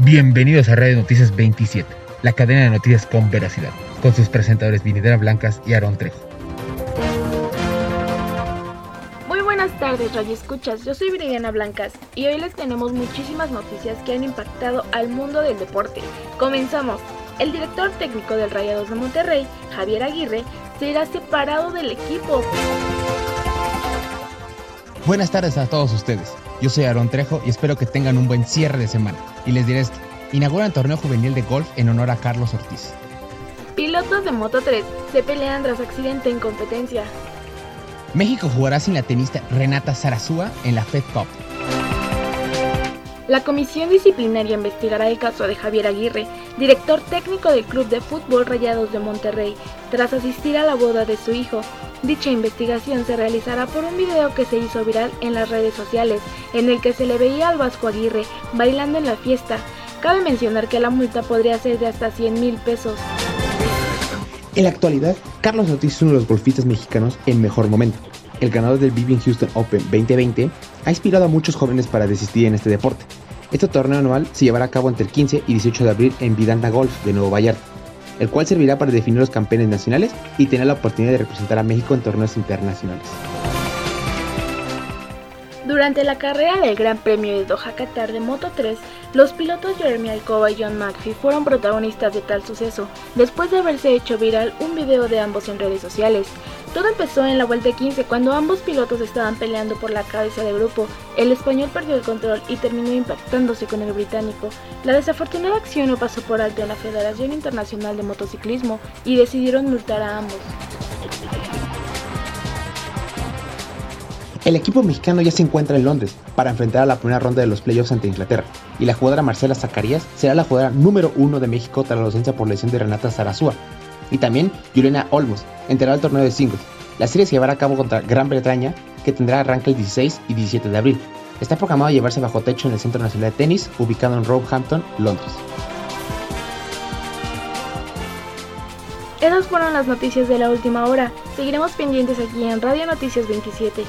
Bienvenidos a Radio Noticias 27, la cadena de noticias con veracidad, con sus presentadores Vinidera Blancas y Aarón Trejo. Muy buenas tardes, Radio Escuchas. Yo soy Viridiana Blancas y hoy les tenemos muchísimas noticias que han impactado al mundo del deporte. Comenzamos. El director técnico del Rayados de Monterrey, Javier Aguirre, será separado del equipo. Buenas tardes a todos ustedes. Yo soy Aaron Trejo y espero que tengan un buen cierre de semana. Y les diré esto, inauguran torneo juvenil de golf en honor a Carlos Ortiz. Pilotos de Moto 3 se pelean tras accidente en competencia. México jugará sin la tenista Renata Zarazúa en la Fed Cup. La comisión disciplinaria investigará el caso de Javier Aguirre, director técnico del Club de Fútbol Rayados de Monterrey, tras asistir a la boda de su hijo. Dicha investigación se realizará por un video que se hizo viral en las redes sociales, en el que se le veía al Vasco Aguirre bailando en la fiesta. Cabe mencionar que la multa podría ser de hasta 100 mil pesos. En la actualidad, Carlos Ortiz es uno de los golfistas mexicanos en mejor momento. El ganador del Vivian Houston Open 2020 ha inspirado a muchos jóvenes para desistir en este deporte. Este torneo anual se llevará a cabo entre el 15 y 18 de abril en Vidanta Golf de Nuevo Vallarta, el cual servirá para definir los campeones nacionales y tener la oportunidad de representar a México en torneos internacionales. Durante la carrera del Gran Premio de Doha Qatar de Moto 3, los pilotos Jeremy Alcoba y John McPhee fueron protagonistas de tal suceso, después de haberse hecho viral un video de ambos en redes sociales. Todo empezó en la vuelta 15 cuando ambos pilotos estaban peleando por la cabeza de grupo. El español perdió el control y terminó impactándose con el británico. La desafortunada acción no pasó por alto en la Federación Internacional de Motociclismo y decidieron multar a ambos. El equipo mexicano ya se encuentra en Londres para enfrentar a la primera ronda de los playoffs ante Inglaterra, y la jugadora Marcela Zacarías será la jugadora número uno de México tras la ausencia por lesión de Renata Zarazúa, y también Juliana Olmos entrará al torneo de singles. La serie se llevará a cabo contra Gran Bretaña, que tendrá arranque el 16 y 17 de abril. Está programado a llevarse bajo techo en el Centro Nacional de Tenis, ubicado en Roehampton, Londres. Esas fueron las noticias de la última hora. Seguiremos pendientes aquí en Radio Noticias 27.